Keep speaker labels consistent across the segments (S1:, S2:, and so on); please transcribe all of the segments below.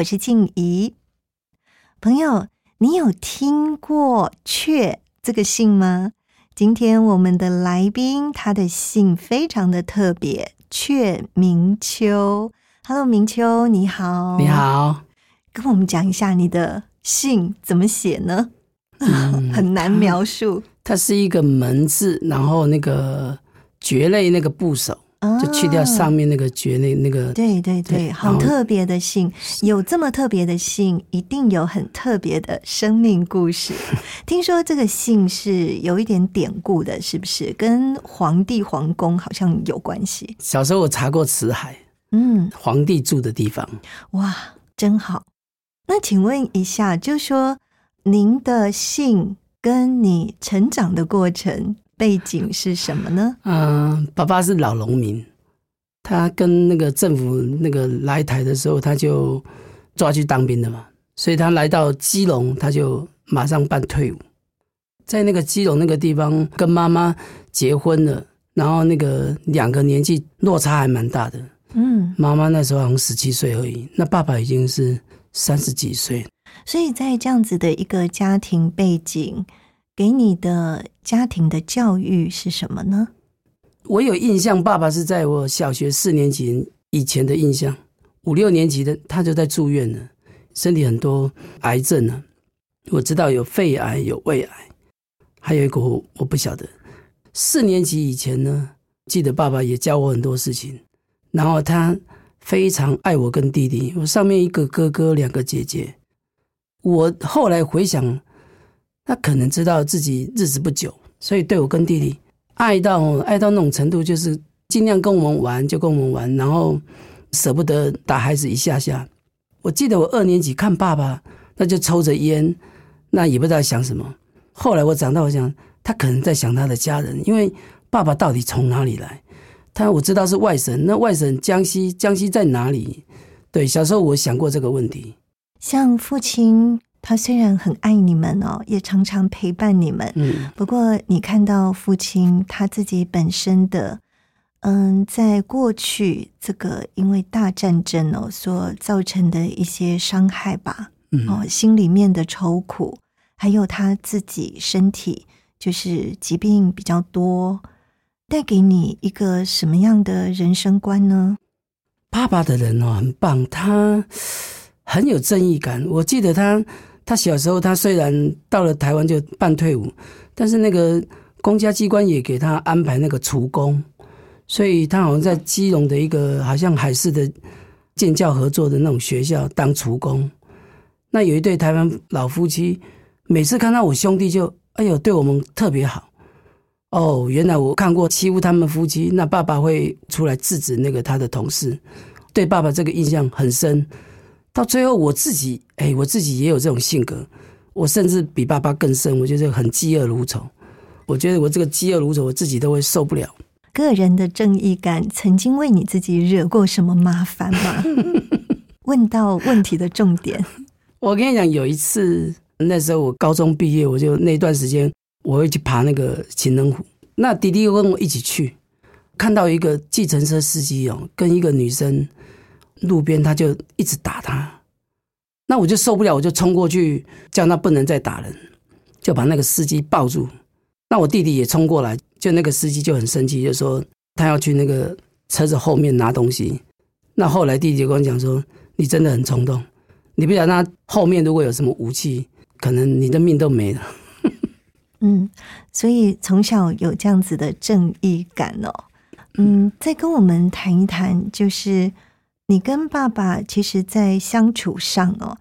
S1: 我是静怡。朋友，你有听过“雀”这个姓吗？今天我们的来宾，他的姓非常的特别，雀明秋。Hello，明秋，你好。
S2: 你，好，
S1: 跟我们讲一下你的姓怎么写呢？
S2: 嗯
S1: 很难描述。
S2: 它是一个门字，然后那个蕨类那个部首，就去掉上面那个绝那那个。
S1: 啊对对对，好特别的姓，有这么特别的姓，一定有很特别的生命故事。听说这个姓是有一点典故的，是不是？跟皇帝皇宫好像有关系。
S2: 小时候我查过辞海，
S1: 嗯，
S2: 皇帝住的地方。
S1: 哇，真好。那请问一下，就说您的姓跟你成长的过程背景是什么呢？
S2: 嗯、爸爸是老农民，他跟那个政府那个来台的时候，他就抓去当兵的嘛，所以他来到基隆，他就马上办退伍，在那个基隆那个地方跟妈妈结婚了，然后那个两个年纪落差还蛮大的，
S1: 嗯，
S2: 妈妈那时候好像十七岁而已，那爸爸已经是三十几岁。
S1: 所以在这样子的一个家庭背景，给你的家庭的教育是什么呢？
S2: 我有印象，爸爸是在我小学四年级以前的印象，五六年级的他就在住院了，身体很多癌症呢。我知道有肺癌、有胃癌，还有一个我我不晓得。四年级以前呢，记得爸爸也教我很多事情，然后他非常爱我跟弟弟，我上面一个哥哥，两个姐姐。我后来回想，他可能知道自己日子不久，所以对我跟弟弟爱到爱到那种程度，就是尽量跟我们玩就跟我们玩，然后舍不得打孩子一下下。我记得我二年级看爸爸，那就抽着烟，那也不知道想什么。后来我长大，我想他可能在想他的家人，因为爸爸到底从哪里来？他我知道是外省，那外省江西，江西在哪里？对，小时候我想过这个问题。
S1: 像父亲，他虽然很爱你们哦，也常常陪伴你们。
S2: 嗯，
S1: 不过，你看到父亲他自己本身的，嗯，在过去这个因为大战争哦所造成的一些伤害吧，
S2: 嗯
S1: 哦，心里面的愁苦，还有他自己身体就是疾病比较多，带给你一个什么样的人生观呢？
S2: 爸爸的人哦，很棒，他很有正义感。我记得他，他小时候，他虽然到了台湾就半退伍，但是那个公家机关也给他安排那个厨工，所以他好像在基隆的一个好像海事的建教合作的那种学校当厨工。那有一对台湾老夫妻，每次看到我兄弟就哎呦对我们特别好。哦，原来我看过欺负他们夫妻，那爸爸会出来制止那个他的同事，对爸爸这个印象很深。到最后我自己，哎，我自己也有这种性格，我甚至比爸爸更深，我觉得很嫉恶如仇。我觉得我这个嫉恶如仇，我自己都会受不了。
S1: 个人的正义感曾经为你自己惹过什么麻烦吗？问到问题的重点。
S2: 我跟你讲，有一次那时候我高中毕业，我就那段时间我会去爬那个情人湖，那弟弟又跟我一起去，看到一个计程车司机哦，跟一个女生路边，他就一直打他，那我就受不了，我就冲过去叫他不能再打人，就把那个司机抱住。那我弟弟也冲过来，就那个司机就很生气，就说他要去那个车子后面拿东西。那后来弟弟就跟我讲说：“你真的很冲动。”你不晓得他后面如果有什么武器，可能你的命都没了。
S1: 嗯，所以从小有这样子的正义感哦。嗯，再跟我们谈一谈，就是你跟爸爸其实，在相处上哦，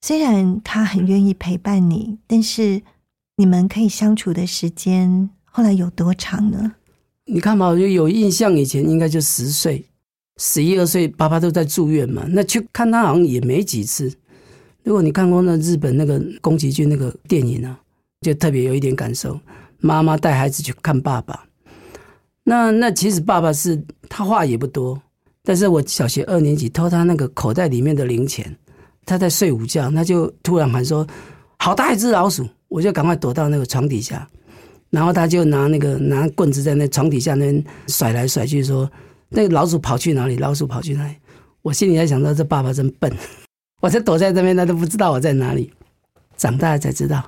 S1: 虽然他很愿意陪伴你，但是你们可以相处的时间后来有多长呢？
S2: 你看嘛，我就有印象，以前应该就十岁、十一二岁，爸爸都在住院嘛，那去看他好像也没几次。如果你看过那日本那个宫崎骏那个电影啊。就特别有一点感受，妈妈带孩子去看爸爸。那那其实爸爸是他话也不多，但是我小学二年级偷他那个口袋里面的零钱，他在睡午觉，他就突然喊说：“好大一只老鼠！”我就赶快躲到那个床底下，然后他就拿那个拿棍子在那床底下那甩来甩去，说：“那个老鼠跑去哪里？老鼠跑去哪里？”我心里在想到这爸爸真笨，我就躲在这边，他都不知道我在哪里。长大了才知道。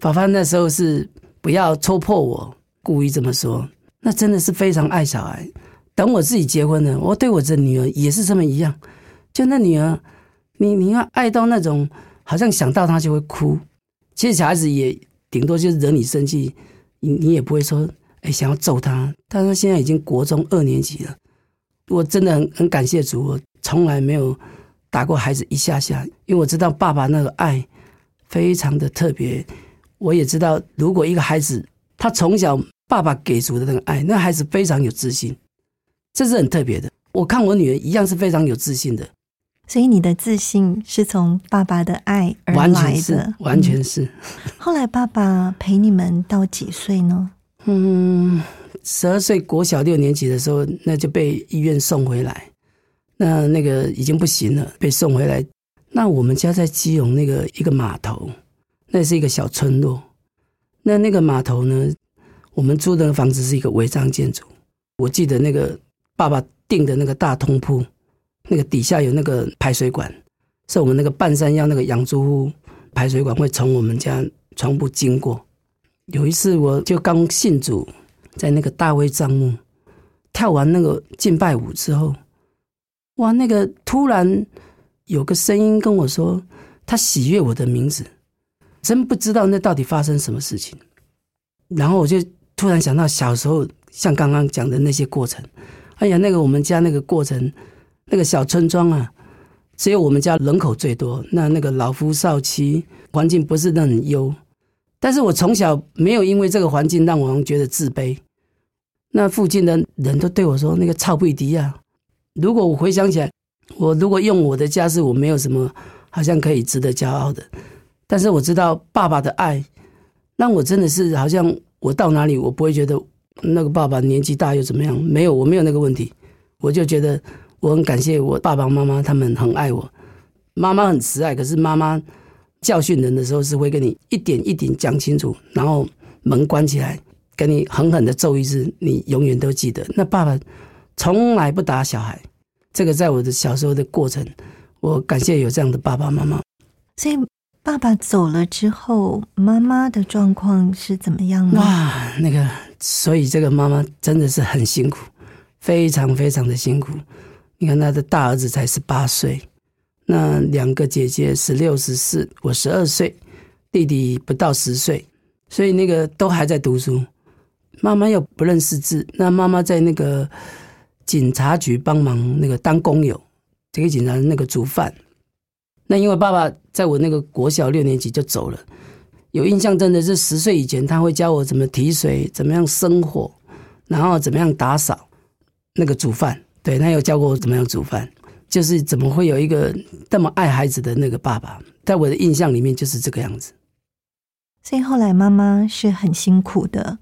S2: 爸爸那时候是不要戳破我，故意这么说。那真的是非常爱小孩。等我自己结婚了，我对我的女儿也是这么一样。就那女儿，你你要爱到那种，好像想到她就会哭。其实小孩子也顶多就是惹你生气，你你也不会说哎想要揍他。但是现在已经国中二年级了，我真的很很感谢主，我从来没有打过孩子一下下，因为我知道爸爸那个爱非常的特别。我也知道，如果一个孩子他从小爸爸给足的那个爱，那孩子非常有自信，这是很特别的。我看我女儿一样是非常有自信的，
S1: 所以你的自信是从爸爸的爱而来的，
S2: 完全是。
S1: 后来爸爸陪你们到几岁呢？
S2: 嗯，十二岁国小六年级的时候，那就被医院送回来，那那个已经不行了，被送回来。那我们家在基隆那个一个码头。那是一个小村落，那那个码头呢？我们租的房子是一个违章建筑。我记得那个爸爸订的那个大通铺，那个底下有那个排水管，是我们那个半山腰那个养猪户排水管会从我们家床铺经过。有一次我就刚信主，在那个大卫帐幕跳完那个敬拜舞之后，哇，那个突然有个声音跟我说，他喜悦我的名字。真不知道那到底发生什么事情，然后我就突然想到小时候像刚刚讲的那些过程。哎呀，那个我们家那个过程，那个小村庄啊，只有我们家人口最多，那那个老夫少妻，环境不是那很优。但是我从小没有因为这个环境让我觉得自卑。那附近的人都对我说：“那个操不迪亚。”如果我回想起来，我如果用我的家世，我没有什么好像可以值得骄傲的。但是我知道爸爸的爱，让我真的是好像我到哪里，我不会觉得那个爸爸年纪大又怎么样？没有，我没有那个问题。我就觉得我很感谢我爸爸妈妈，他们很爱我。妈妈很慈爱，可是妈妈教训人的时候是会跟你一点一点讲清楚，然后门关起来，跟你狠狠的揍一次，你永远都记得。那爸爸从来不打小孩，这个在我的小时候的过程，我感谢有这样的爸爸妈妈。
S1: 所以。爸爸走了之后，妈妈的状况是怎么样呢？
S2: 哇，那个，所以这个妈妈真的是很辛苦，非常非常的辛苦。你看，他的大儿子才十八岁，那两个姐姐十六、十四，我十二岁，弟弟不到十岁，所以那个都还在读书。妈妈又不认识字，那妈妈在那个警察局帮忙，那个当工友，这个警察那个煮饭。那因为爸爸在我那个国小六年级就走了，有印象真的是十岁以前他会教我怎么提水，怎么样生火，然后怎么样打扫，那个煮饭，对他有教过我怎么样煮饭，就是怎么会有一个那么爱孩子的那个爸爸，在我的印象里面就是这个样子。
S1: 所以后来妈妈是很辛苦的，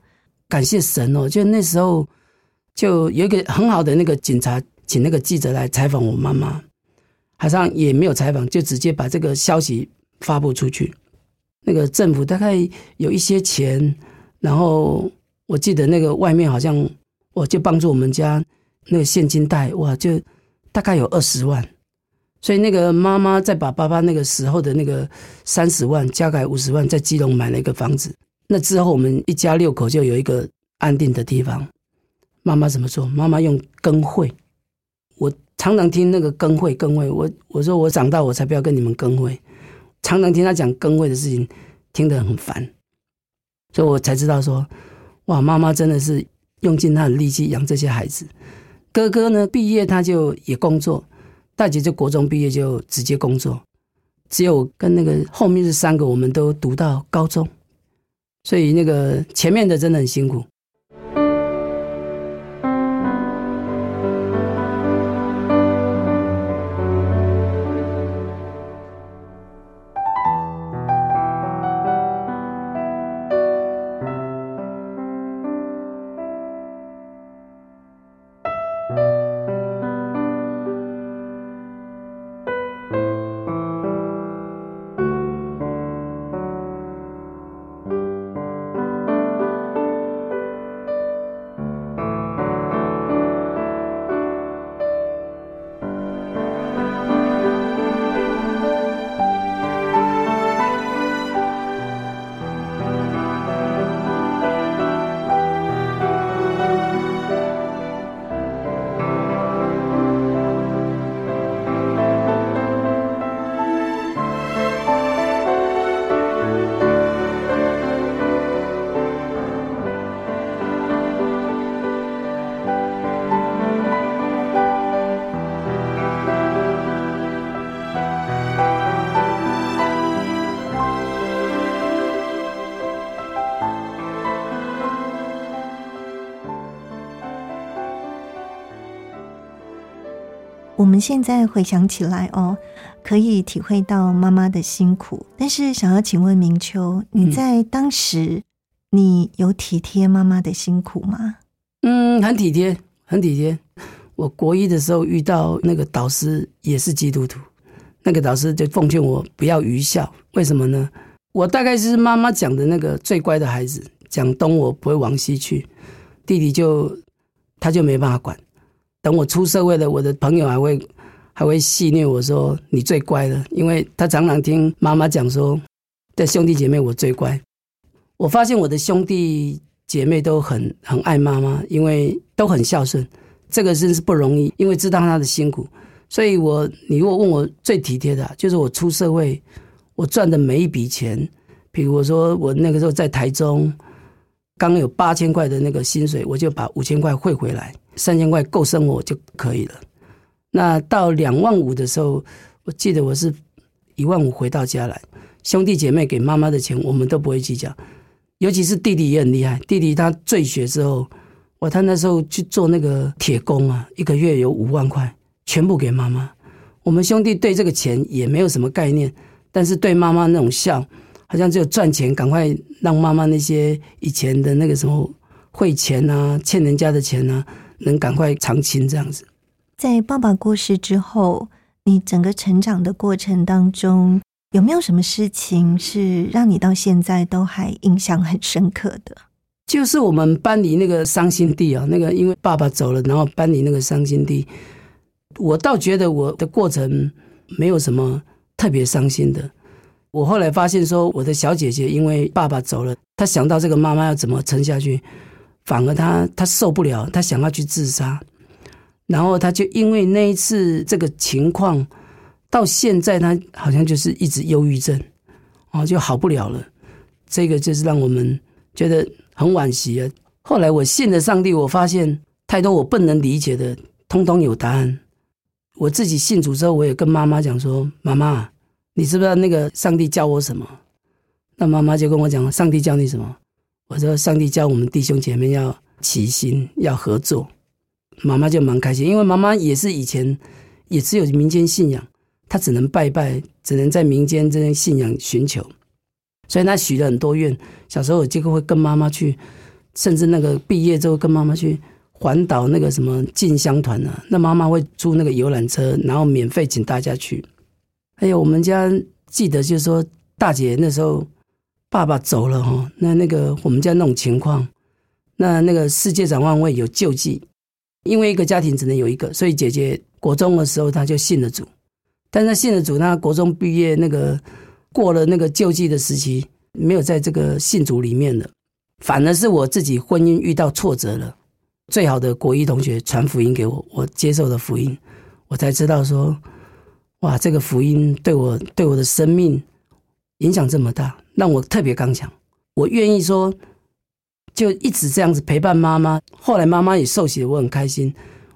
S2: 感谢神哦，就那时候就有一个很好的那个警察，请那个记者来采访我妈妈。好像也没有采访，就直接把这个消息发布出去。那个政府大概有一些钱，然后我记得那个外面好像我就帮助我们家那个现金贷，哇，就大概有二十万。所以那个妈妈再把爸爸那个时候的那个三十万加改五十万，在基隆买了一个房子。那之后我们一家六口就有一个安定的地方。妈妈怎么做？妈妈用耕会。我。常常听那个耕会耕会，我我说我长大我才不要跟你们耕会，常常听他讲更位的事情，听得很烦，所以我才知道说，哇，妈妈真的是用尽她的力气养这些孩子。哥哥呢，毕业他就也工作，大姐就国中毕业就直接工作，只有跟那个后面这三个，我们都读到高中，所以那个前面的真的很辛苦。
S1: 们现在回想起来哦，可以体会到妈妈的辛苦。但是，想要请问明秋，你在当时，你有体贴妈妈的辛苦吗？
S2: 嗯，很体贴，很体贴。我国一的时候遇到那个导师也是基督徒，那个导师就奉劝我不要愚孝。为什么呢？我大概是妈妈讲的那个最乖的孩子，讲东我不会往西去，弟弟就他就没办法管。等我出社会了，我的朋友还会还会戏谑我说你最乖了，因为他常常听妈妈讲说，在兄弟姐妹我最乖。我发现我的兄弟姐妹都很很爱妈妈，因为都很孝顺，这个真是不容易，因为知道他的辛苦。所以我你如果问我最体贴的，就是我出社会，我赚的每一笔钱，比如我说我那个时候在台中，刚有八千块的那个薪水，我就把五千块汇回来。三千块够生活就可以了。那到两万五的时候，我记得我是一万五回到家来，兄弟姐妹给妈妈的钱我们都不会计较，尤其是弟弟也很厉害。弟弟他醉学之后，我他那时候去做那个铁工啊，一个月有五万块，全部给妈妈。我们兄弟对这个钱也没有什么概念，但是对妈妈那种笑，好像只有赚钱，赶快让妈妈那些以前的那个什么汇钱啊、欠人家的钱啊。能赶快偿清这样子。
S1: 在爸爸过世之后，你整个成长的过程当中，有没有什么事情是让你到现在都还印象很深刻的？
S2: 就是我们搬离那个伤心地啊，那个因为爸爸走了，然后搬离那个伤心地。我倒觉得我的过程没有什么特别伤心的。我后来发现说，我的小姐姐因为爸爸走了，她想到这个妈妈要怎么撑下去。反而她她受不了，她想要去自杀，然后她就因为那一次这个情况，到现在她好像就是一直忧郁症，哦，就好不了了。这个就是让我们觉得很惋惜啊。后来我信了上帝，我发现太多我不能理解的，通通有答案。我自己信主之后，我也跟妈妈讲说：“妈妈，你知不知道那个上帝教我什么？”那妈妈就跟我讲：“上帝教你什么？”我说：“上帝教我们弟兄姐妹要齐心，要合作。”妈妈就蛮开心，因为妈妈也是以前也只有民间信仰，她只能拜拜，只能在民间这些信仰寻求，所以她许了很多愿。小时候就会跟妈妈去，甚至那个毕业之后跟妈妈去环岛那个什么进香团啊，那妈妈会租那个游览车，然后免费请大家去。还有我们家记得就是说，大姐那时候。爸爸走了哈，那那个我们家那种情况，那那个世界展望会有救济，因为一个家庭只能有一个，所以姐姐国中的时候她就信了主，但是信了主，她国中毕业那个过了那个救济的时期，没有在这个信主里面了，反而是我自己婚姻遇到挫折了，最好的国一同学传福音给我，我接受了福音，我才知道说，哇，这个福音对我对我的生命影响这么大，让我特别刚强。我愿意说，就一直这样子陪伴妈妈。后来妈妈也受洗了，我很开心，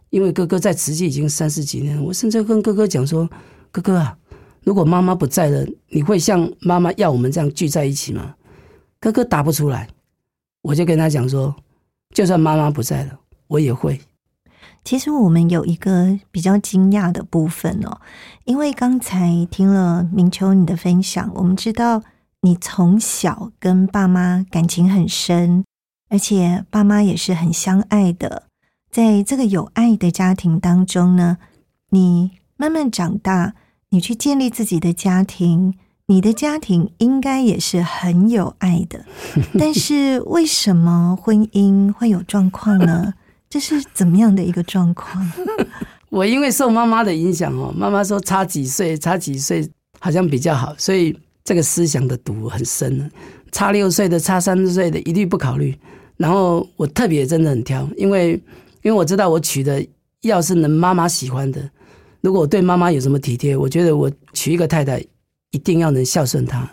S2: 因为哥哥在慈济已经三十几年，我甚至跟哥哥讲说，哥哥啊，如果妈妈不在了，你会像妈妈要我们这样聚在一起吗？哥哥答不出来，我就跟他讲说，就算妈妈不在了，我也会。
S1: 其实我们有一个比较惊讶的部分哦，因为刚才听了明秋你的分享，我们知道你从小跟爸妈感情很深，而且爸妈也是很相爱的。在这个有爱的家庭当中呢，你慢慢长大，你去建立自己的家庭，你的家庭应该也是很有爱的。但是为什么婚姻会有状况呢？这是怎么样的一个状况？
S2: 我因为受妈妈的影响哦，妈妈说差几岁，差几岁好像比较好，所以这个思想的毒很深。差六岁的，差三十岁的，一律不考虑。然后我特别真的很挑，因为因为我知道我娶的要是能妈妈喜欢的，如果我对妈妈有什么体贴，我觉得我娶一个太太一定要能孝顺她。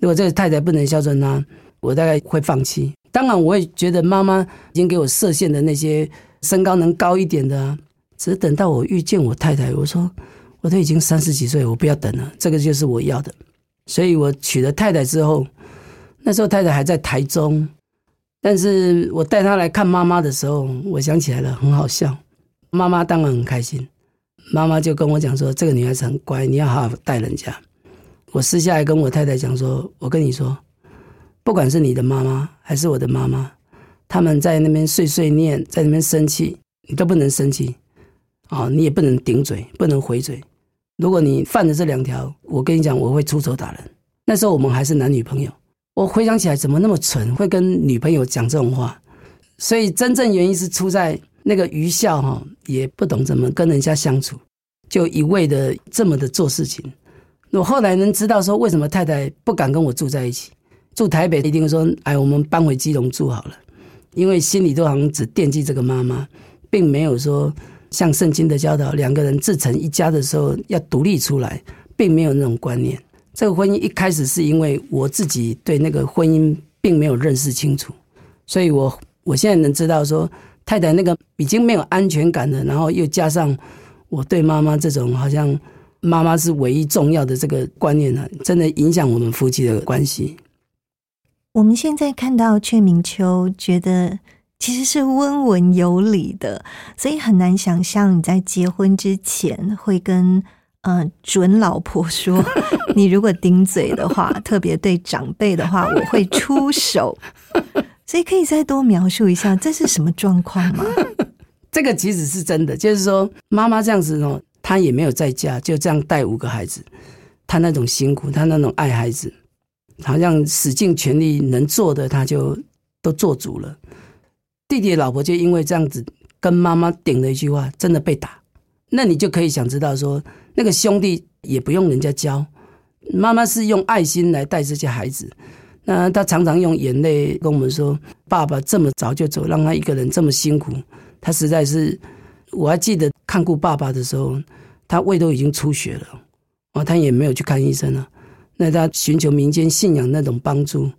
S2: 如果这个太太不能孝顺她，我大概会放弃。当然，我也觉得妈妈已经给我设限的那些身高能高一点的，只是等到我遇见我太太，我说我都已经三十几岁，我不要等了，这个就是我要的。所以我娶了太太之后，那时候太太还在台中，但是我带她来看妈妈的时候，我想起来了，很好笑。妈妈当然很开心，妈妈就跟我讲说：“这个女孩子很乖，你要好好带人家。”我私下来跟我太太讲说：“我跟你说。”不管是你的妈妈还是我的妈妈，他们在那边碎碎念，在那边生气，你都不能生气，啊，你也不能顶嘴，不能回嘴。如果你犯了这两条，我跟你讲，我会出手打人。那时候我们还是男女朋友，我回想起来，怎么那么蠢，会跟女朋友讲这种话？所以真正原因是出在那个愚孝哈，也不懂怎么跟人家相处，就一味的这么的做事情。我后来能知道说，为什么太太不敢跟我住在一起。住台北一定说，哎，我们搬回基隆住好了，因为心里都好像只惦记这个妈妈，并没有说像圣经的教导，两个人自成一家的时候要独立出来，并没有那种观念。这个婚姻一开始是因为我自己对那个婚姻并没有认识清楚，所以我我现在能知道说，太太那个已经没有安全感了，然后又加上我对妈妈这种好像妈妈是唯一重要的这个观念呢，真的影响我们夫妻的关系。
S1: 我们现在看到阙明秋，觉得其实是温文有礼的，所以很难想象你在结婚之前会跟呃准老婆说，你如果顶嘴的话，特别对长辈的话，我会出手。所以可以再多描述一下这是什么状况吗？
S2: 这个其实是真的，就是说妈妈这样子哦，她也没有在家，就这样带五个孩子，她那种辛苦，她那种爱孩子。好像使尽全力能做的，他就都做足了。弟弟的老婆就因为这样子跟妈妈顶了一句话，真的被打。那你就可以想知道说，那个兄弟也不用人家教，妈妈是用爱心来带这些孩子。那他常常用眼泪跟我们说：“爸爸这么早就走，让他一个人这么辛苦，他实在是……我还记得看顾爸爸的时候，他胃都已经出血了，哦，他也没有去看医生了。”那他寻求民间信仰那种帮助，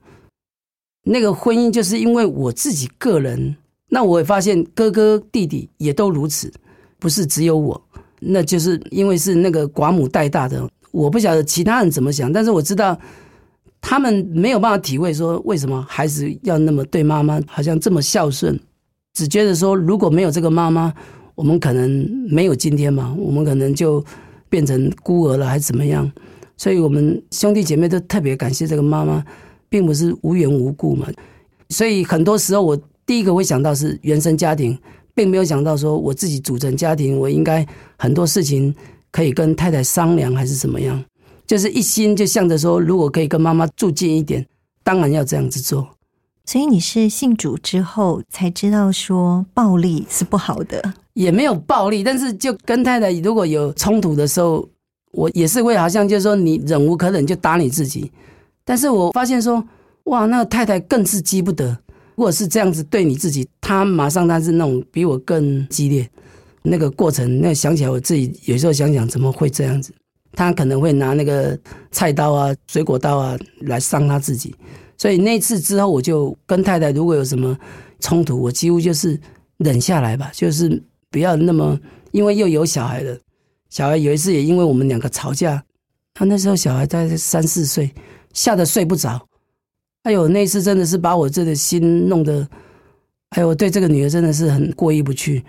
S2: 那个婚姻就是因为我自己个人，那我也发现哥哥弟弟也都如此，不是只有我，那就是因为是那个寡母带大的，我不晓得其他人怎么想，但是我知道他们没有办法体会说为什么孩子要那么对妈妈好像这么孝顺，只觉得说如果没有这个妈妈，我们可能没有今天嘛，我们可能就变成孤儿了，还是怎么样。所以，我们兄弟姐妹都特别感谢这个妈妈，并不是无缘无故嘛。所以，很多时候我第一个会想到是原生家庭，并没有想到说我自己组成家庭，我应该很多事情可以跟太太商量，还是怎么样。就是一心就向着说，如果可以跟妈妈住近一点，当然要这样子做。
S1: 所以，你是信主之后才知道说暴力是不好的，
S2: 也没有暴力，但是就跟太太如果有冲突的时候。我也是会好像就是说你忍无可忍就打你自己，但是我发现说哇，那个太太更是激不得。如果是这样子对你自己，她马上她是那种比我更激烈。那个过程，那想起来我自己有时候想想，怎么会这样子？他可能会拿那个菜刀啊、水果刀啊来伤他自己。所以那次之后，我就跟太太如果有什么冲突，我几乎就是忍下来吧，就是不要那么，因为又有小孩了。小孩有一次也因为我们两个吵架，他那时候小孩大概三四岁，吓得睡不着。哎呦，那次真的是把我这个心弄得，哎呦，我对这个女儿真的是很过意不去。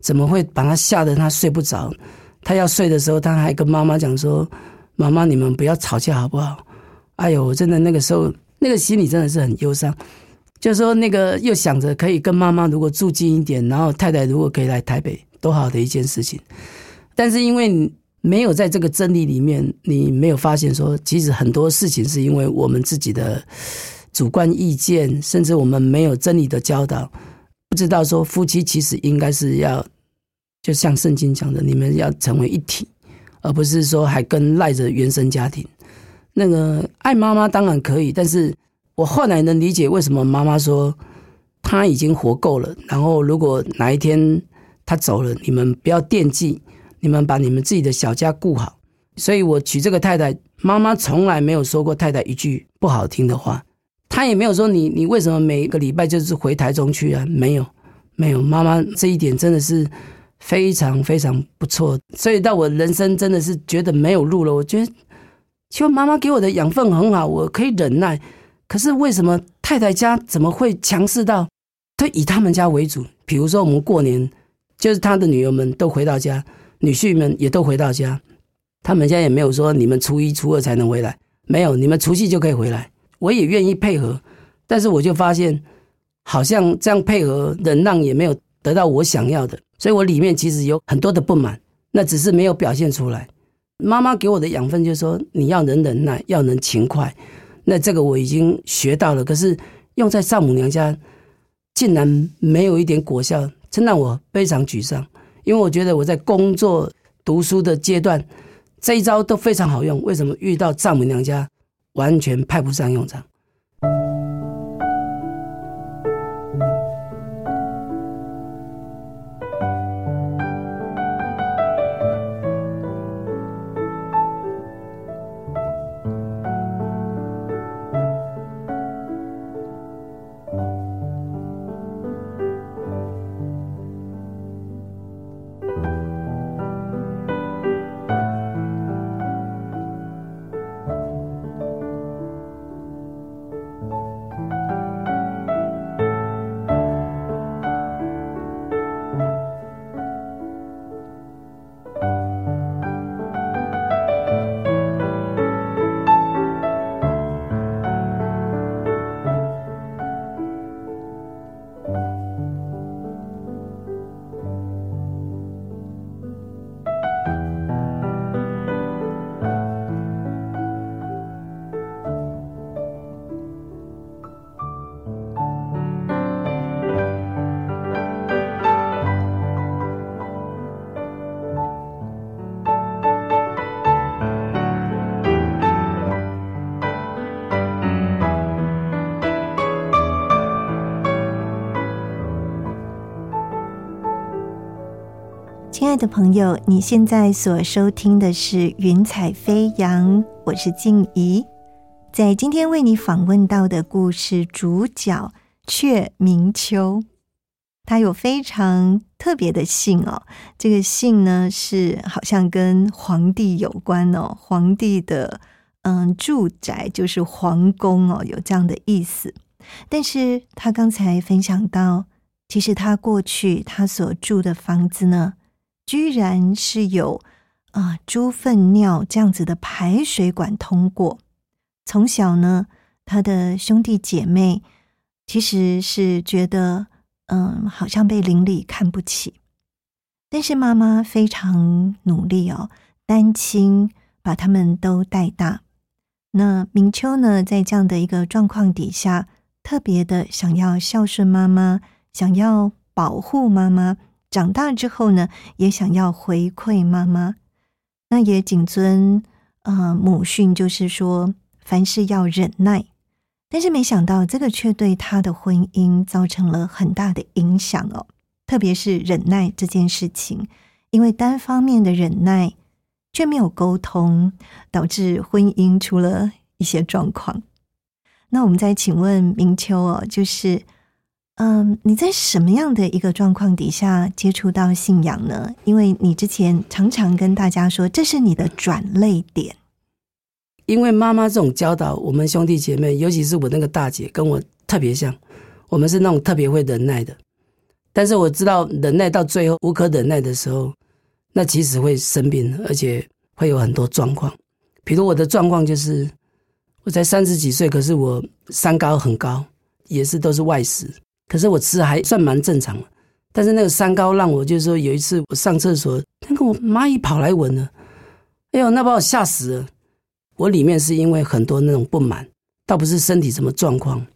S2: 怎么会把她吓得她睡不着？她要睡的时候，她还跟妈妈讲说：“妈妈，你们不要吵架好不好？”哎呦，我真的那个时候那个心里真的是很忧伤。就是说那个又想着可以跟妈妈如果住近一点，然后太太如果可以来台北，多好的一件事情。但是因为没有在这个真理里面，你没有发现说，其实很多事情是因为我们自己的。主观意见，甚至我们没有真理的教导，不知道说夫妻其实应该是要，就像圣经讲的，你们要成为一体，而不是说还跟赖着原生家庭。那个爱妈妈当然可以，但是我后来能理解为什么妈妈说她已经活够了，然后如果哪一天她走了，你们不要惦记，你们把你们自己的小家顾好。所以我娶这个太太，妈妈从来没有说过太太一句不好听的话。她也没有说你，你为什么每一个礼拜就是回台中去啊？没有，没有。妈妈这一点真的是非常非常不错。所以到我人生真的是觉得没有路了。我觉得，其实妈妈给我的养分很好，我可以忍耐。可是为什么太太家怎么会强势到，都以他们家为主？比如说我们过年，就是他的女儿们都回到家，女婿们也都回到家，他们家也没有说你们初一初二才能回来，没有，你们除夕就可以回来。我也愿意配合，但是我就发现，好像这样配合忍让也没有得到我想要的，所以我里面其实有很多的不满，那只是没有表现出来。妈妈给我的养分就是说，你要能忍耐，要能勤快，那这个我已经学到了。可是用在丈母娘家，竟然没有一点果效，真让我非常沮丧。因为我觉得我在工作、读书的阶段，这一招都非常好用，为什么遇到丈母娘家？完全派不上用场。
S1: 的朋友，你现在所收听的是《云彩飞扬》，我是静怡。在今天为你访问到的故事主角却明秋，他有非常特别的姓哦。这个姓呢，是好像跟皇帝有关哦。皇帝的嗯住宅就是皇宫哦，有这样的意思。但是他刚才分享到，其实他过去他所住的房子呢。居然是有啊猪粪尿这样子的排水管通过。从小呢，他的兄弟姐妹其实是觉得，嗯，好像被邻里看不起。但是妈妈非常努力哦，单亲把他们都带大。那明秋呢，在这样的一个状况底下，特别的想要孝顺妈妈，想要保护妈妈。长大之后呢，也想要回馈妈妈，那也谨遵呃母训，就是说凡事要忍耐。但是没想到这个却对他的婚姻造成了很大的影响哦。特别是忍耐这件事情，因为单方面的忍耐却没有沟通，导致婚姻出了一些状况。那我们再请问明秋哦，就是。嗯，你在什么样的一个状况底下接触到信仰呢？因为你之前常常跟大家说，这是你的转泪点。
S2: 因为妈妈这种教导，我们兄弟姐妹，尤其是我那个大姐，跟我特别像，我们是那种特别会忍耐的。但是我知道，忍耐到最后无可忍耐的时候，那其实会生病，而且会有很多状况。比如我的状况就是，我才三十几岁，可是我三高很高，也是都是外食。可是我吃还算蛮正常的，但是那个三高让我就是说有一次我上厕所，那个我蚂蚁跑来闻了，哎呦，那把我吓死了。我里面是因为很多那种不满，倒不是身体什么状况，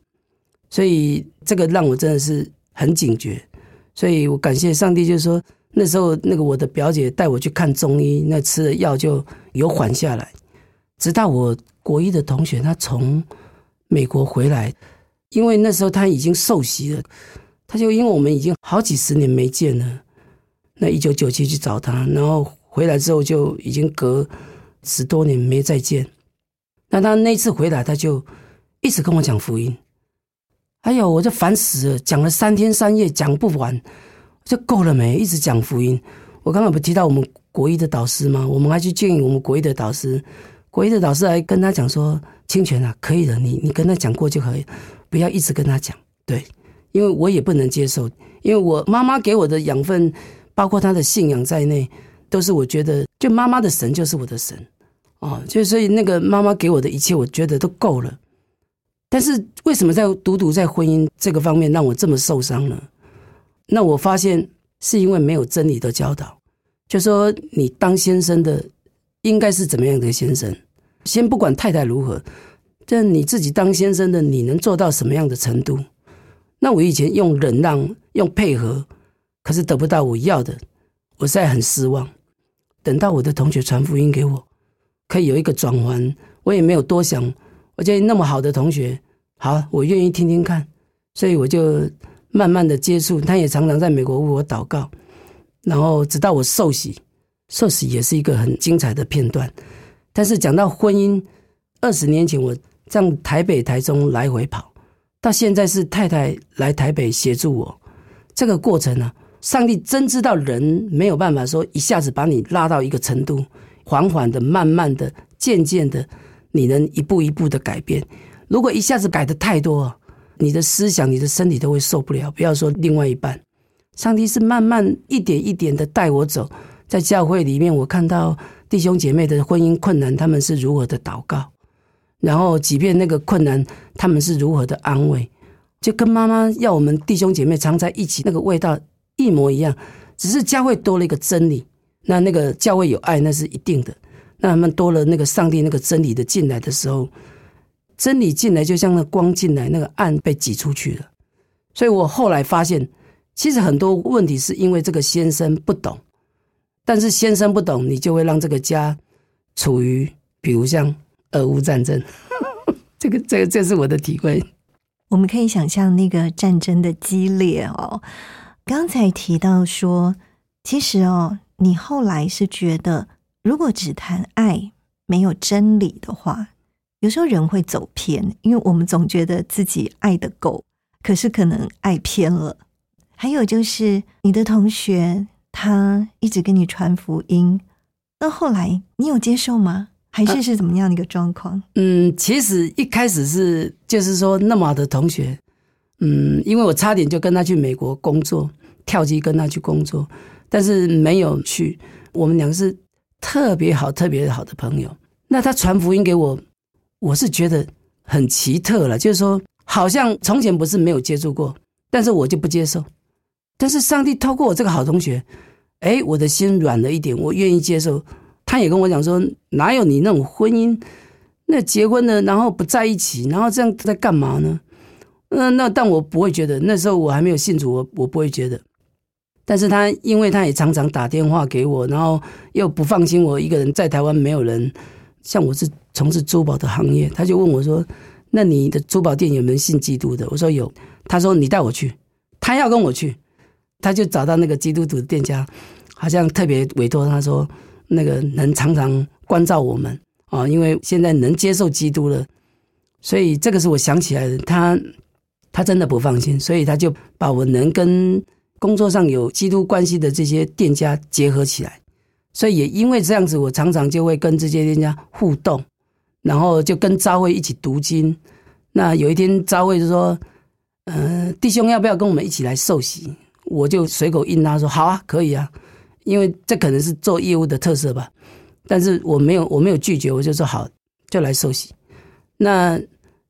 S2: 所以这个让我真的是很警觉。所以我感谢上帝，就是说那时候那个我的表姐带我去看中医，那吃了药就有缓下来。直到我国医的同学他从美国回来。因为那时候他已经受洗了，他就因为我们已经好几十年没见了，那一九九七去找他，然后回来之后就已经隔十多年没再见。那他那次回来，他就一直跟我讲福音。哎呦，我就烦死了，讲了三天三夜讲不完，就够了没？一直讲福音。我刚刚不提到我们国一的导师吗？我们还去建议我们国一的导师，国一的导师还跟他讲说：“清泉啊，可以的，你你跟他讲过就可以。”不要一直跟他讲，对，因为我也不能接受，因为我妈妈给我的养分，包括她的信仰在内，都是我觉得，就妈妈的神就是我的神，哦，就所以那个妈妈给我的一切，我觉得都够了。但是为什么在独独在婚姻这个方面让我这么受伤呢？那我发现是因为没有真理的教导，就说你当先生的应该是怎么样的先生，先不管太太如何。这你自己当先生的，你能做到什么样的程度？那我以前用忍让、用配合，可是得不到我要的，我现在很失望。等到我的同学传福音给我，可以有一个转环，我也没有多想。我觉得那么好的同学，好，我愿意听听看。所以我就慢慢的接触，他也常常在美国为我祷告。然后直到我受洗，受洗也是一个很精彩的片段。但是讲到婚姻，二十年前我。这样台北、台中来回跑，到现在是太太来台北协助我。这个过程呢，上帝真知道人没有办法说一下子把你拉到一个程度，缓缓的、慢慢的、渐渐的，你能一步一步的改变。如果一下子改的太多，你的思想、你的身体都会受不了。不要说另外一半，上帝是慢慢一点一点的带我走。在教会里面，我看到弟兄姐妹的婚姻困难，他们是如何的祷告。然后，即便那个困难，他们是如何的安慰，就跟妈妈要我们弟兄姐妹常在一起，那个味道一模一样。只是教会多了一个真理，那那个教会有爱，那是一定的。那他们多了那个上帝那个真理的进来的时候，真理进来就像那光进来，那个暗被挤出去了。所以我后来发现，其实很多问题是因为这个先生不懂，但是先生不懂，你就会让这个家处于，比如像。俄乌战争，这个、这、个这是我的体会。
S1: 我们可以想象那个战争的激烈哦。刚才提到说，其实哦，你后来是觉得，如果只谈爱没有真理的话，有时候人会走偏，因为我们总觉得自己爱的够，可是可能爱偏了。还有就是你的同学，他一直跟你传福音，那后来你有接受吗？还是是怎么样的一个状况？
S2: 嗯，其实一开始是就是说那么好的同学，嗯，因为我差点就跟他去美国工作，跳机跟他去工作，但是没有去。我们两个是特别好、特别好的朋友。那他传福音给我，我是觉得很奇特了，就是说好像从前不是没有接触过，但是我就不接受。但是上帝透过我这个好同学，哎，我的心软了一点，我愿意接受。他也跟我讲说，哪有你那种婚姻，那结婚了然后不在一起，然后这样在干嘛呢？嗯，那但我不会觉得，那时候我还没有信主，我我不会觉得。但是他因为他也常常打电话给我，然后又不放心我一个人在台湾没有人，像我是从事珠宝的行业，他就问我说：“那你的珠宝店有没有信基督的？”我说有。他说：“你带我去。”他要跟我去，他就找到那个基督徒的店家，好像特别委托他说，那个能常常关照我们啊，因为现在能接受基督了，所以这个是我想起来的。他他真的不放心，所以他就把我能跟工作上有基督关系的这些店家结合起来，所以也因为这样子，我常常就会跟这些店家互动，然后就跟朝会一起读经。那有一天朝会就说：“呃，弟兄要不要跟我们一起来受洗？”我就随口应他说：“好啊，可以啊，因为这可能是做业务的特色吧。”但是我没有我没有拒绝，我就说好，就来受洗。那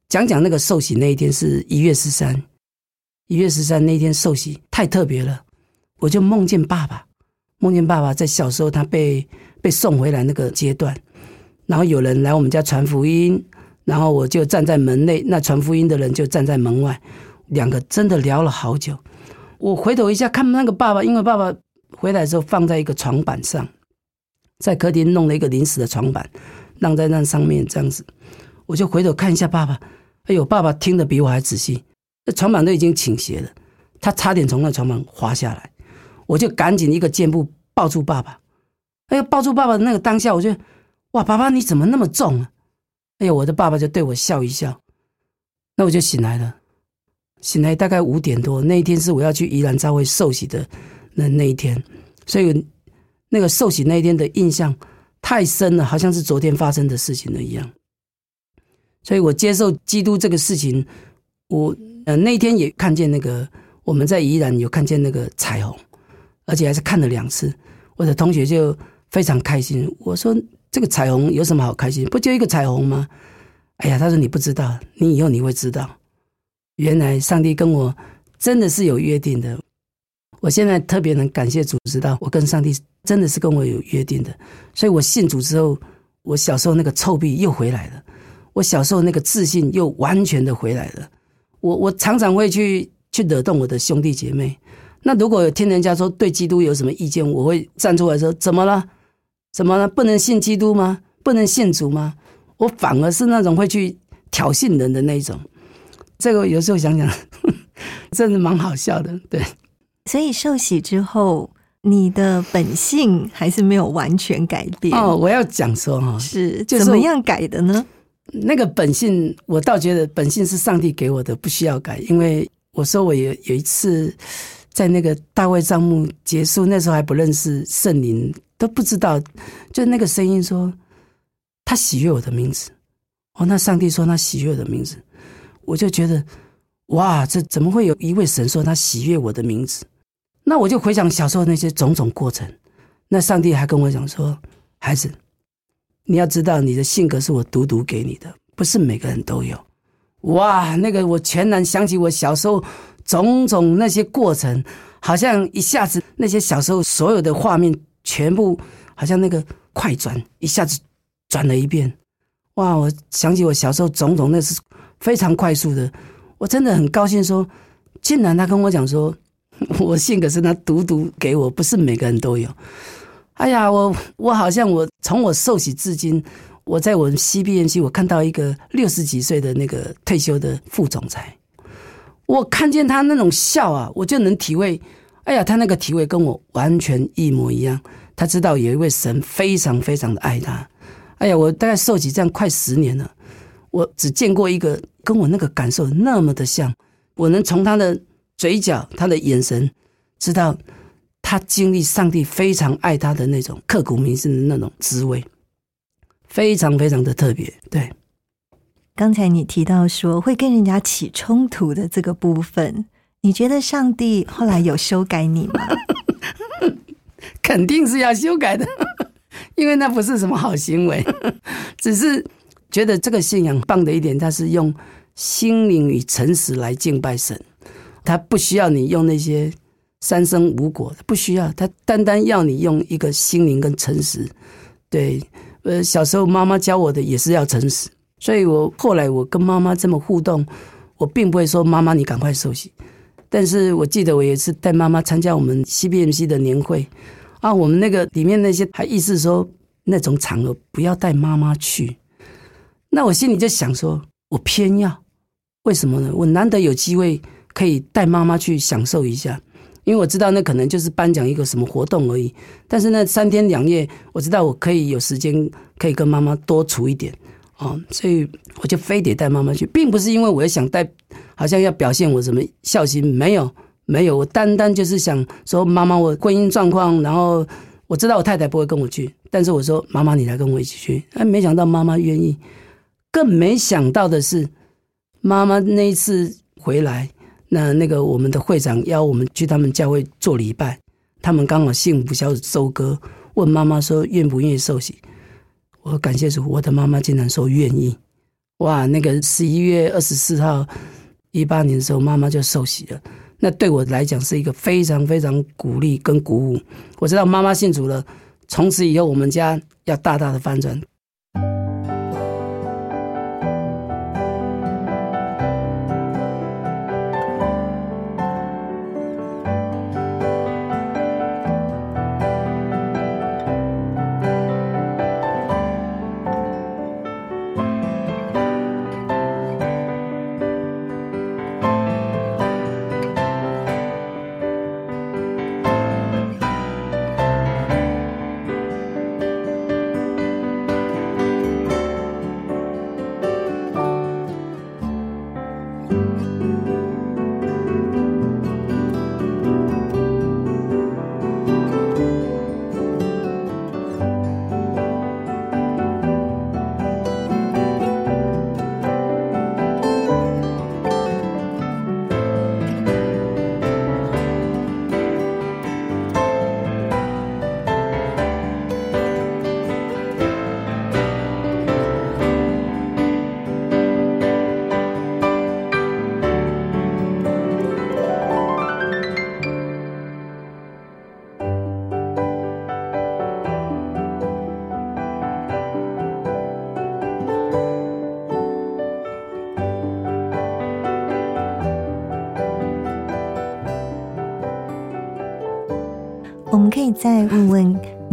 S2: 讲讲那个受洗那一天是一月十三，一月十三那天受洗太特别了，我就梦见爸爸，梦见爸爸在小时候他被被送回来那个阶段，然后有人来我们家传福音，然后我就站在门内，那传福音的人就站在门外，两个真的聊了好久。我回头一下看那个爸爸，因为爸爸回来之后放在一个床板上，在客厅弄了一个临时的床板，晾在那上面这样子。我就回头看一下爸爸，哎呦，爸爸听得比我还仔细。那床板都已经倾斜了，他差点从那床板滑下来。我就赶紧一个箭步抱住爸爸。哎呀，抱住爸爸的那个当下，我就哇，爸爸你怎么那么重啊？哎呦，我的爸爸就对我笑一笑。那我就醒来了。醒来大概五点多，那一天是我要去宜兰教会受洗的那那一天，所以那个受洗那一天的印象太深了，好像是昨天发生的事情了一样。所以我接受基督这个事情，我呃那天也看见那个我们在宜兰有看见那个彩虹，而且还是看了两次。我的同学就非常开心，我说这个彩虹有什么好开心？不就一个彩虹吗？哎呀，他说你不知道，你以后你会知道。原来上帝跟我真的是有约定的，我现在特别能感谢主，知道我跟上帝真的是跟我有约定的。所以我信主之后，我小时候那个臭屁又回来了，我小时候那个自信又完全的回来了。我我常常会去去惹动我的兄弟姐妹。那如果有听人家说对基督有什么意见，我会站出来说：怎么了？怎么了？不能信基督吗？不能信主吗？我反而是那种会去挑衅人的那一种。这个有时候想想，真的蛮好笑的。对，
S1: 所以受洗之后，你的本性还是没有完全改变
S2: 哦。我要讲说哈，
S1: 是怎么样改的呢？
S2: 那个本性，我倒觉得本性是上帝给我的，不需要改。因为我说我有有一次在那个大卫账目结束，那时候还不认识圣灵，都不知道，就那个声音说他喜悦我的名字。哦，那上帝说他喜悦我的名字。我就觉得，哇，这怎么会有一位神说他喜悦我的名字？那我就回想小时候那些种种过程。那上帝还跟我讲说：“孩子，你要知道，你的性格是我独独给你的，不是每个人都有。”哇，那个我全然想起我小时候种种那些过程，好像一下子那些小时候所有的画面全部好像那个快转一下子转了一遍。哇，我想起我小时候种种那是。非常快速的，我真的很高兴。说，竟然他跟我讲说，我性格是他独独给我，不是每个人都有。哎呀，我我好像我从我受洗至今，我在我们 CBNC，我看到一个六十几岁的那个退休的副总裁，我看见他那种笑啊，我就能体会。哎呀，他那个体会跟我完全一模一样。他知道有一位神非常非常的爱他。哎呀，我大概受洗这样快十年了。我只见过一个跟我那个感受那么的像，我能从他的嘴角、他的眼神，知道他经历上帝非常爱他的那种刻骨铭心的那种滋味，非常非常的特别。对，
S1: 刚才你提到说会跟人家起冲突的这个部分，你觉得上帝后来有修改你吗？
S2: 肯定是要修改的，因为那不是什么好行为，只是。觉得这个信仰棒的一点，它是用心灵与诚实来敬拜神，他不需要你用那些三生五果，不需要，他单单要你用一个心灵跟诚实。对，呃，小时候妈妈教我的也是要诚实，所以我后来我跟妈妈这么互动，我并不会说妈妈你赶快受洗，但是我记得我也是带妈妈参加我们 CBMC 的年会啊，我们那个里面那些还意思说那种场合不要带妈妈去。那我心里就想说，我偏要，为什么呢？我难得有机会可以带妈妈去享受一下，因为我知道那可能就是颁奖一个什么活动而已。但是那三天两夜，我知道我可以有时间可以跟妈妈多处一点哦，所以我就非得带妈妈去，并不是因为我想带，好像要表现我什么孝心，没有没有，我单单就是想说妈妈，我婚姻状况，然后我知道我太太不会跟我去，但是我说妈妈，你来跟我一起去。哎，没想到妈妈愿意，更没想到的是，妈妈那一次回来。那那个我们的会长邀我们去他们教会做礼拜，他们刚好幸福小组收割，问妈妈说愿不愿意受洗？我感谢主，我的妈妈竟然说愿意。哇，那个十一月二十四号一八年的时候，妈妈就受洗了。那对我来讲是一个非常非常鼓励跟鼓舞。我知道妈妈信主了，从此以后我们家要大大的翻转。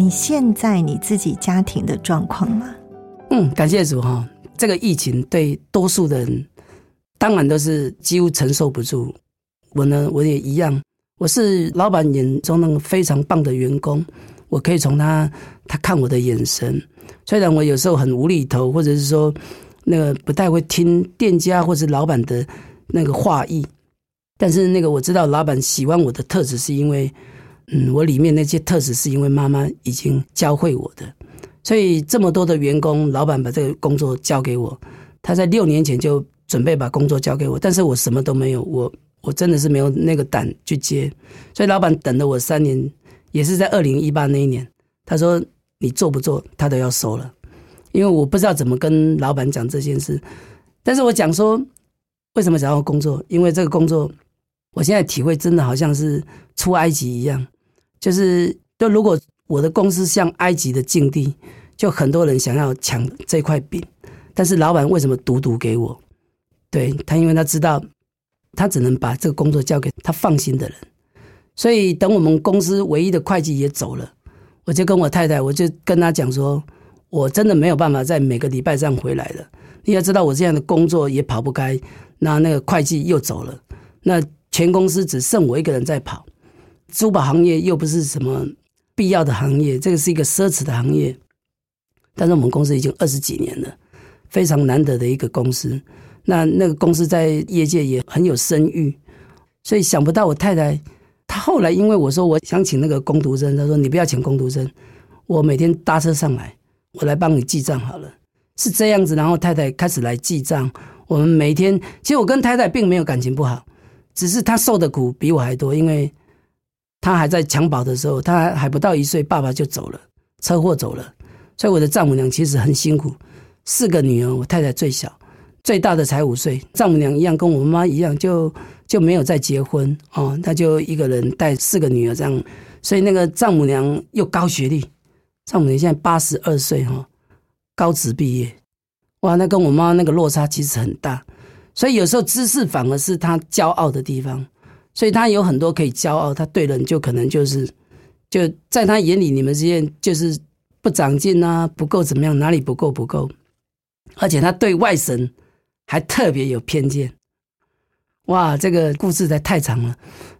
S1: 你现在你自己家庭的状况吗？
S2: 嗯，感谢主哈，这个疫情对多数的人当然都是几乎承受不住。我呢，我也一样，我是老板眼中那个非常棒的员工，我可以从他他看我的眼神，虽然我有时候很无厘头，或者是说那个不太会听店家或者老板的那个话意，但是那个我知道老板喜欢我的特质，是因为。嗯，我里面那些特质是因为妈妈已经教会我的，所以这么多的员工，老板把这个工作交给我，他在六年前就准备把工作交给我，但是我什么都没有，我我真的是没有那个胆去接，所以老板等了我三年，也是在二零一八那一年，他说你做不做，他都要收了，因为我不知道怎么跟老板讲这件事，但是我讲说为什么想要工作，因为这个工作，我现在体会真的好像是出埃及一样。就是，就如果我的公司像埃及的境地，就很多人想要抢这块饼，但是老板为什么独独给我？对他，因为他知道，他只能把这个工作交给他放心的人。所以等我们公司唯一的会计也走了，我就跟我太太，我就跟他讲说，我真的没有办法在每个礼拜这样回来了。你要知道，我这样的工作也跑不开。那那个会计又走了，那全公司只剩我一个人在跑。珠宝行业又不是什么必要的行业，这个是一个奢侈的行业。但是我们公司已经二十几年了，非常难得的一个公司。那那个公司在业界也很有声誉，所以想不到我太太，她后来因为我说我想请那个工读生，她说你不要请工读生，我每天搭车上来，我来帮你记账好了，是这样子。然后太太开始来记账，我们每天其实我跟太太并没有感情不好，只是她受的苦比我还多，因为。他还在襁褓的时候，他还不到一岁，爸爸就走了，车祸走了。所以我的丈母娘其实很辛苦，四个女儿，我太太最小，最大的才五岁。丈母娘一样，跟我妈一样，就就没有再结婚哦，她就一个人带四个女儿这样。所以那个丈母娘又高学历，丈母娘现在八十二岁哈，高职毕业，哇，那跟我妈那个落差其实很大。所以有时候知识反而是她骄傲的地方。所以他有很多可以骄傲，他对人就可能就是，就在他眼里，你们之间就是不长进啊，不够怎么样，哪里不够不够，而且他对外神还特别有偏见。哇，这个故事才太长了。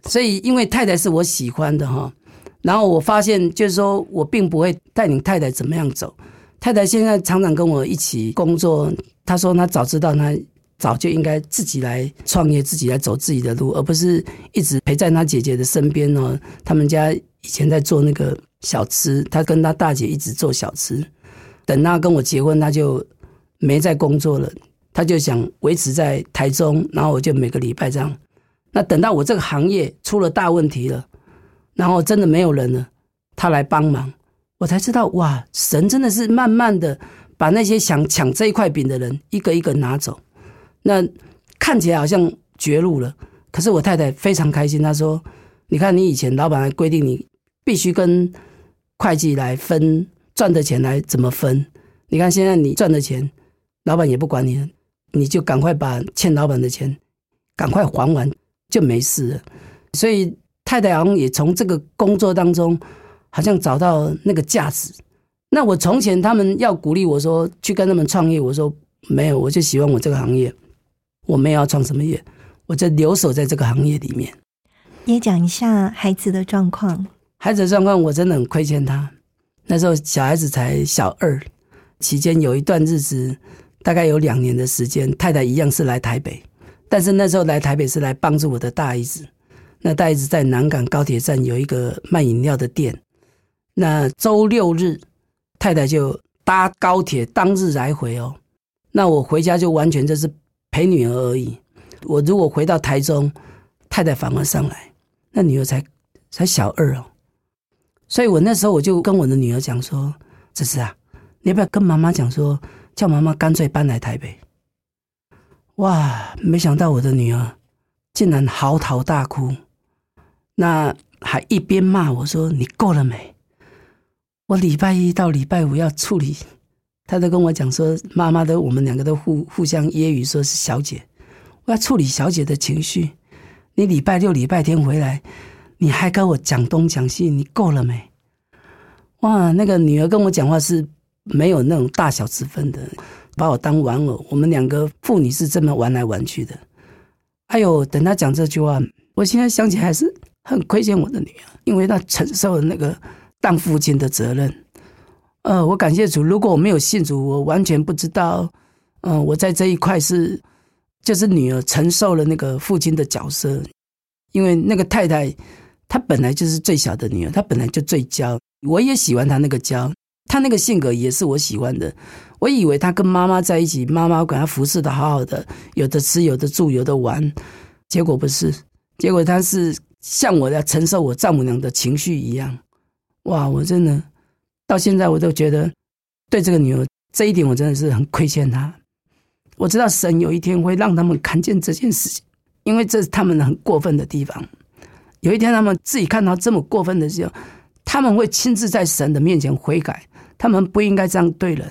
S2: 所以，因为太太是我喜欢的哈，然后我发现就是说我并不会带领太太怎么样走。太太现在常常跟我一起工作，她说她早知道她早就应该自己来创业，自己来走自己的路，而不是一直陪在她姐姐的身边哦。他们家以前在做那个小吃，她跟她大姐一直做小吃。等她跟我结婚，他就没在工作了。他就想维持在台中，然后我就每个礼拜这样。那等到我这个行业出了大问题了，然后真的没有人了，他来帮忙，我才知道哇，神真的是慢慢的把那些想抢这一块饼的人一个一个拿走。那看起来好像绝路了，可是我太太非常开心，她说：“你看，你以前老板还规定你必须跟会计来分赚的钱来怎么分？你看现在你赚的钱，老板也不管你了。”你就赶快把欠老板的钱赶快还完，就没事了。所以太太好像也从这个工作当中，好像找到那个价值。那我从前他们要鼓励我说去跟他们创业，我说没有，我就喜欢我这个行业，我没有要创什么业，我就留守在这个行业里面。
S1: 也讲一下孩子的状况。
S2: 孩子的状况我真的很亏欠他。那时候小孩子才小二，期间有一段日子。大概有两年的时间，太太一样是来台北，但是那时候来台北是来帮助我的大姨子。那大姨子在南港高铁站有一个卖饮料的店。那周六日，太太就搭高铁当日来回哦。那我回家就完全就是陪女儿而已。我如果回到台中，太太反而上来，那女儿才才小二哦。所以我那时候我就跟我的女儿讲说：“这是啊，你要不要跟妈妈讲说？”叫妈妈干脆搬来台北。哇！没想到我的女儿竟然嚎啕大哭，那还一边骂我说：“你够了没？”我礼拜一到礼拜五要处理，她都跟我讲说：“妈妈的，我们两个都互互相揶揄，说是小姐，我要处理小姐的情绪。你礼拜六、礼拜天回来，你还跟我讲东讲西，你够了没？”哇！那个女儿跟我讲话是。没有那种大小之分的，把我当玩偶。我们两个妇女是这么玩来玩去的。哎呦，等他讲这句话，我现在想起还是很亏欠我的女儿，因为她承受了那个当父亲的责任。呃，我感谢主，如果我没有信主，我完全不知道，嗯，我在这一块是就是女儿承受了那个父亲的角色，因为那个太太她本来就是最小的女儿，她本来就最娇，我也喜欢她那个娇。她那个性格也是我喜欢的。我以为他跟妈妈在一起，妈妈管他服侍的好好的，有的吃，有的住，有的玩。结果不是，结果他是像我要承受我丈母娘的情绪一样。哇，我真的到现在我都觉得对这个女儿这一点，我真的是很亏欠她。我知道神有一天会让他们看见这件事情，因为这是他们很过分的地方。有一天他们自己看到这么过分的时候，他们会亲自在神的面前悔改。他们不应该这样对人，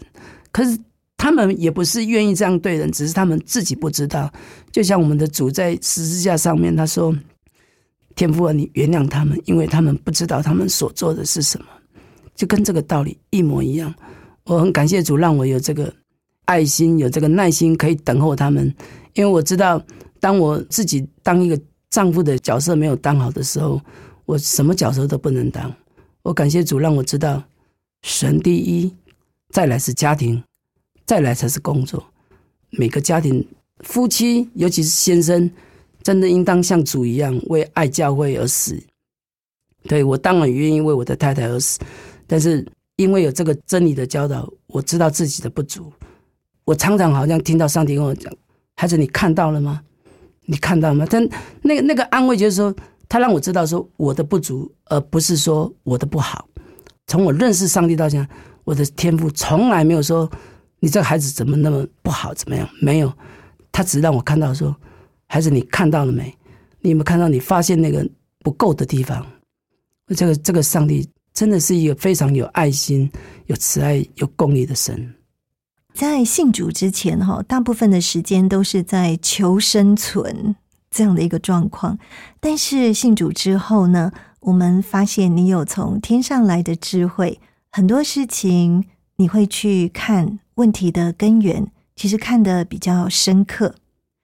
S2: 可是他们也不是愿意这样对人，只是他们自己不知道。就像我们的主在十字架上面，他说：“天父啊，你原谅他们，因为他们不知道他们所做的是什么。”就跟这个道理一模一样。我很感谢主，让我有这个爱心，有这个耐心，可以等候他们。因为我知道，当我自己当一个丈夫的角色没有当好的时候，我什么角色都不能当。我感谢主，让我知道。神第一，再来是家庭，再来才是工作。每个家庭夫妻，尤其是先生，真的应当像主一样为爱教会而死。对我当然愿意为我的太太而死，但是因为有这个真理的教导，我知道自己的不足。我常常好像听到上帝跟我讲：“孩子，你看到了吗？你看到了吗？”但那个那个安慰就是说，他让我知道说我的不足，而不是说我的不好。从我认识上帝到现在，我的天赋从来没有说你这个孩子怎么那么不好，怎么样？没有，他只让我看到说，孩子，你看到了没？你有没有看到？你发现那个不够的地方？这个这个上帝真的是一个非常有爱心、有慈爱、有公义的神。
S1: 在信主之前，哈，大部分的时间都是在求生存这样的一个状况，但是信主之后呢？我们发现你有从天上来的智慧，很多事情你会去看问题的根源，其实看得比较深刻。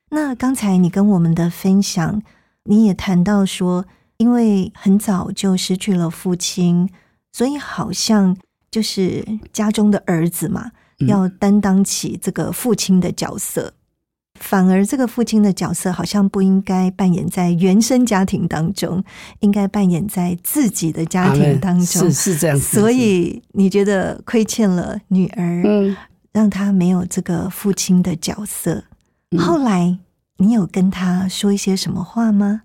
S1: 那刚才你跟我们的分享，你也谈到说，因为很早就失去了父亲，所以好像就是家中的儿子嘛，要担当起这个父亲的角色。反而，这个父亲的角色好像不应该扮演在原生家庭当中，应该扮演在自己的家庭当中。
S2: 是是这样，
S1: 所以你觉得亏欠了女儿，
S2: 嗯，
S1: 让她没有这个父亲的角色。后来你有跟他说一些什么话吗？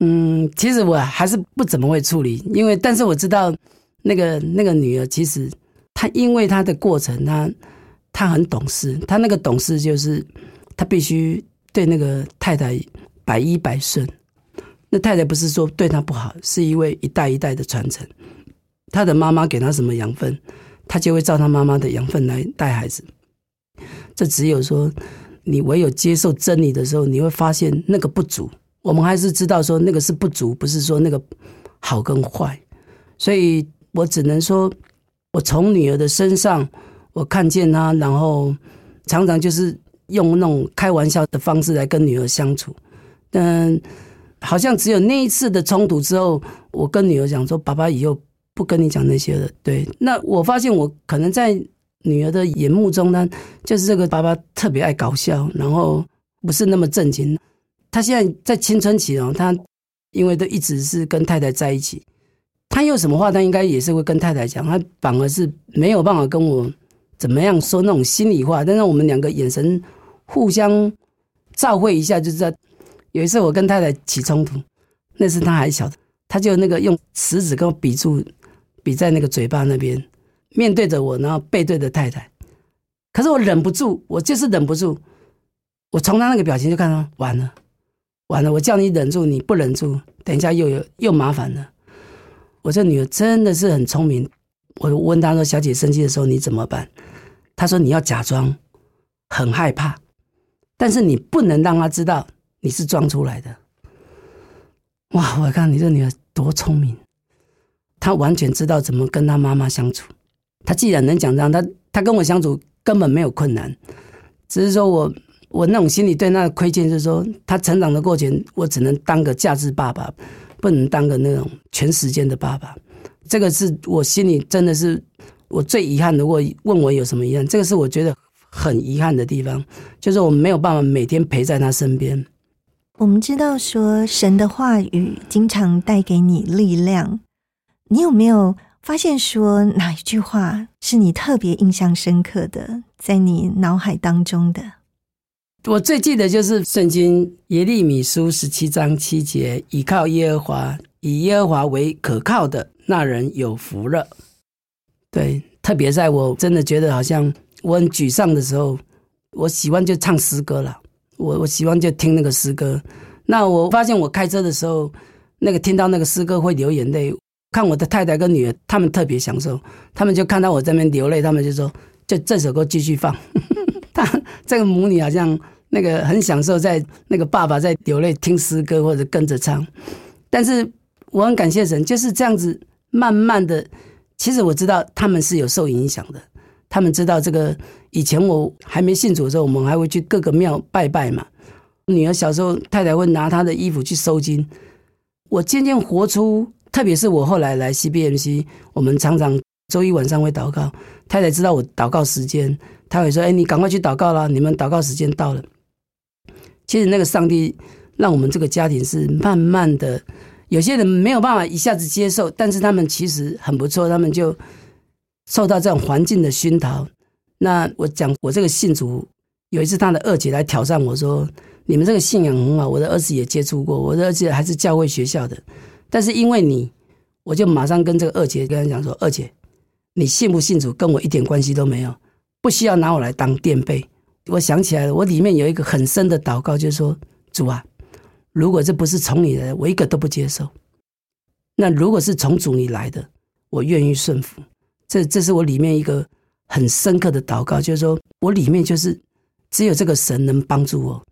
S2: 嗯，其实我还是不怎么会处理，因为但是我知道那个那个女儿，其实她因为她的过程，她她很懂事，她那个懂事就是。她必须对那个太太百依百顺。那太太不是说对她不好，是因为一代一代的传承。她的妈妈给她什么养分，她就会照她妈妈的养分来带孩子。这只有说，你唯有接受真理的时候，你会发现那个不足。我们还是知道说那个是不足，不是说那个好跟坏。所以我只能说，我从女儿的身上，我看见她，然后常常就是。用那种开玩笑的方式来跟女儿相处，嗯，好像只有那一次的冲突之后，我跟女儿讲说：“爸爸以后不跟你讲那些了。”对，那我发现我可能在女儿的眼目中呢，就是这个爸爸特别爱搞笑，然后不是那么正经。他现在在青春期哦，他因为都一直是跟太太在一起，他有什么话，他应该也是会跟太太讲，他反而是没有办法跟我怎么样说那种心里话。但是我们两个眼神。互相照会一下，就知道。有一次我跟太太起冲突，那是他还小，他就那个用食指跟我比住，比在那个嘴巴那边，面对着我，然后背对着太太。可是我忍不住，我就是忍不住。我从他那个表情就看到，完了，完了！我叫你忍住，你不忍住，等一下又有又麻烦了。我这女儿真的是很聪明。我问她说：“小姐生气的时候你怎么办？”她说：“你要假装很害怕。”但是你不能让她知道你是装出来的。哇！我看你这女儿多聪明，她完全知道怎么跟她妈妈相处。她既然能讲这样，她她跟我相处根本没有困难，只是说我我那种心里对她的亏欠，就是说她成长的过程，我只能当个价值爸爸，不能当个那种全时间的爸爸。这个是我心里真的是我最遗憾的。如果问我有什么遗憾，这个是我觉得。很遗憾的地方，就是我们没有办法每天陪在他身边。
S1: 我们知道说神的话语经常带给你力量，你有没有发现说哪一句话是你特别印象深刻的，在你脑海当中的？
S2: 我最记得就是圣经耶利米书十七章七节：“倚靠耶和华，以耶和华为可靠的那人有福了。”对，特别在我真的觉得好像。我很沮丧的时候，我喜欢就唱诗歌了。我我喜欢就听那个诗歌。那我发现我开车的时候，那个听到那个诗歌会流眼泪。看我的太太跟女儿，他们特别享受。他们就看到我这边流泪，他们就说：“就这首歌继续放。”他这个母女好像那个很享受，在那个爸爸在流泪听诗歌或者跟着唱。但是我很感谢神，就是这样子慢慢的。其实我知道他们是有受影响的。他们知道这个，以前我还没信主的时候，我们还会去各个庙拜拜嘛。女儿小时候，太太会拿她的衣服去收金。我渐渐活出，特别是我后来来 CBMC，我们常常周一晚上会祷告。太太知道我祷告时间，她会说：“哎，你赶快去祷告啦，你们祷告时间到了。”其实那个上帝让我们这个家庭是慢慢的，有些人没有办法一下子接受，但是他们其实很不错，他们就。受到这种环境的熏陶，那我讲我这个信主，有一次他的二姐来挑战我说：“你们这个信仰很好，我的儿子也接触过，我的儿子还是教会学校的，但是因为你，我就马上跟这个二姐跟他讲说：二姐，你信不信主跟我一点关系都没有，不需要拿我来当垫背。我想起来了，我里面有一个很深的祷告，就是说主啊，如果这不是从你来的，我一个都不接受；那如果是从主你来的，我愿意顺服。”这这是我里面一个很深刻的祷告，就是说我里面就是只有这个神能帮助我，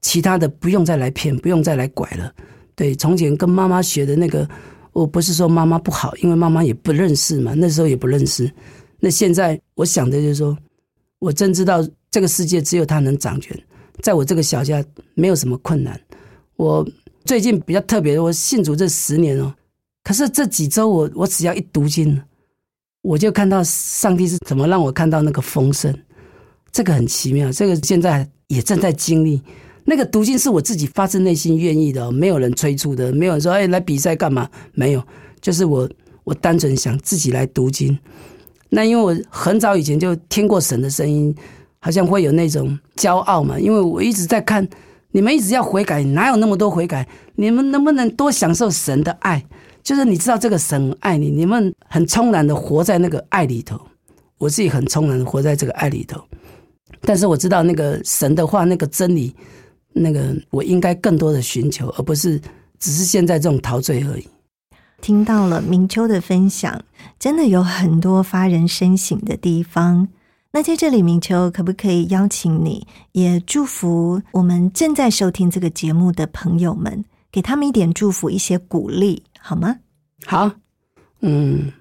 S2: 其他的不用再来骗，不用再来拐了。对，从前跟妈妈学的那个，我不是说妈妈不好，因为妈妈也不认识嘛，那时候也不认识。那现在我想的就是说，我真知道这个世界只有他能掌权，在我这个小家没有什么困难。我最近比较特别，我信主这十年哦，可是这几周我我只要一读经，我就看到上帝是怎么让我看到那个丰盛，这个很奇妙。这个现在也正在经历。那个读经是我自己发自内心愿意的，没有人催促的，没有人说哎来比赛干嘛？没有，就是我我单纯想自己来读经。那因为我很早以前就听过神的声音，好像会有那种骄傲嘛。因为我一直在看你们一直要悔改，哪有那么多悔改？你们能不能多享受神的爱？就是你知道这个神爱你，你们很充然的活在那个爱里头。我自己很充然的活在这个爱里头，但是我知道那个神的话，那个真理，那个我应该更多的寻求，而不是只是现在这种陶醉而已。
S1: 听到了明秋的分享，真的有很多发人深省的地方。那在这里，明秋可不可以邀请你，也祝福我们正在收听这个节目的朋友们，给他们一点祝福，一些鼓励，好吗？
S2: 好，嗯，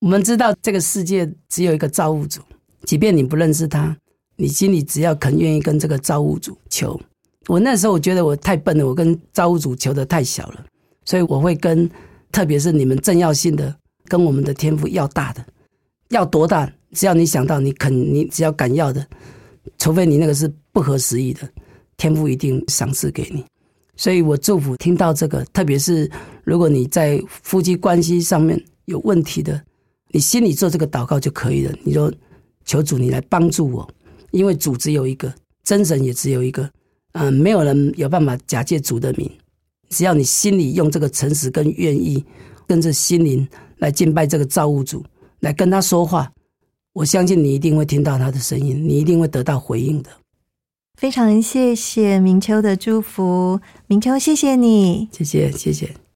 S2: 我们知道这个世界只有一个造物主，即便你不认识他，你心里只要肯愿意跟这个造物主求。我那时候我觉得我太笨了，我跟造物主求的太小了，所以我会跟。特别是你们正要性的，跟我们的天赋要大的，要多大？只要你想到，你肯，你只要敢要的，除非你那个是不合时宜的，天赋一定赏赐给你。所以我祝福听到这个，特别是如果你在夫妻关系上面有问题的，你心里做这个祷告就可以了。你说求主你来帮助我，因为主只有一个，真神也只有一个，嗯，没有人有办法假借主的名。只要你心里用这个诚实跟愿意，跟着心灵来敬拜这个造物主，来跟他说话，我相信你一定会听到他的声音，你一定会得到回应的。
S1: 非常谢谢明秋的祝福，明秋谢谢你，
S2: 谢谢谢谢。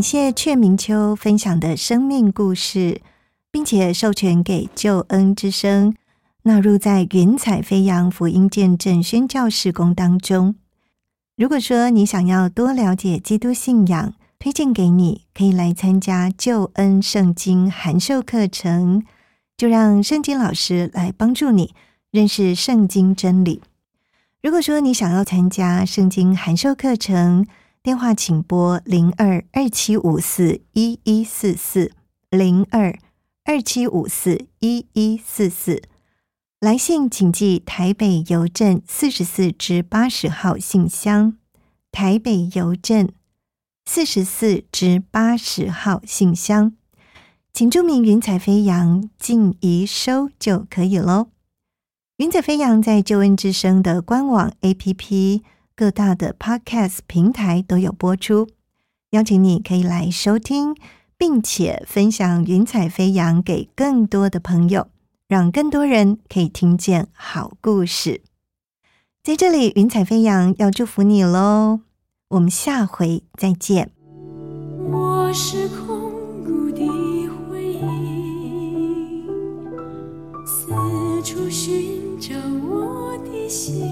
S1: 感谢阙明秋分享的生命故事，并且授权给救恩之声纳入在云彩飞扬福音见证宣教事工当中。如果说你想要多了解基督信仰，推荐给你可以来参加救恩圣经函授课程，就让圣经老师来帮助你认识圣经真理。如果说你想要参加圣经函授课程，电话请拨零二二七五四一一四四零二二七五四一一四四，来信请寄台北邮政四十四至八十号信箱，台北邮政四十四至八十号信箱，请注明“云彩飞扬”进一收就可以喽。云彩飞扬在救恩之声的官网 APP。各大的 Podcast 平台都有播出，邀请你可以来收听，并且分享《云彩飞扬》给更多的朋友，让更多人可以听见好故事。在这里，《云彩飞扬》要祝福你喽！我们下回再见。
S3: 我是空谷的回忆，四处寻找我的心。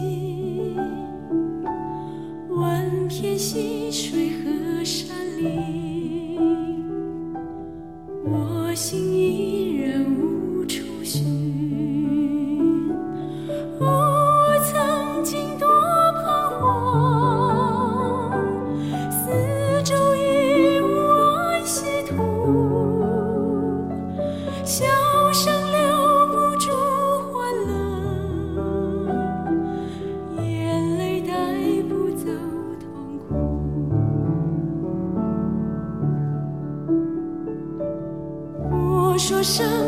S3: 天溪水和山林，我心依然无处寻。生。